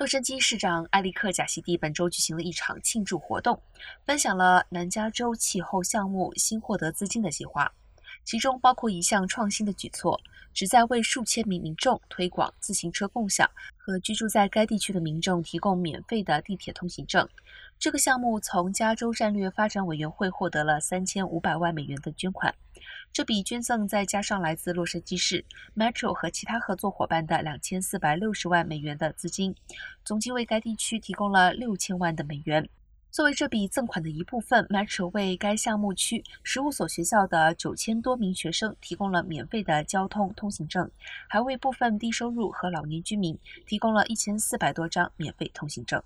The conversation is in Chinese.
洛杉矶市长埃里克·贾西蒂本周举行了一场庆祝活动，分享了南加州气候项目新获得资金的计划，其中包括一项创新的举措，旨在为数千名民众推广自行车共享和居住在该地区的民众提供免费的地铁通行证。这个项目从加州战略发展委员会获得了三千五百万美元的捐款。这笔捐赠再加上来自洛杉矶市 Metro 和其他合作伙伴的两千四百六十万美元的资金，总计为该地区提供了六千万的美元。作为这笔赠款的一部分，Metro 为该项目区十五所学校的九千多名学生提供了免费的交通通行证，还为部分低收入和老年居民提供了一千四百多张免费通行证。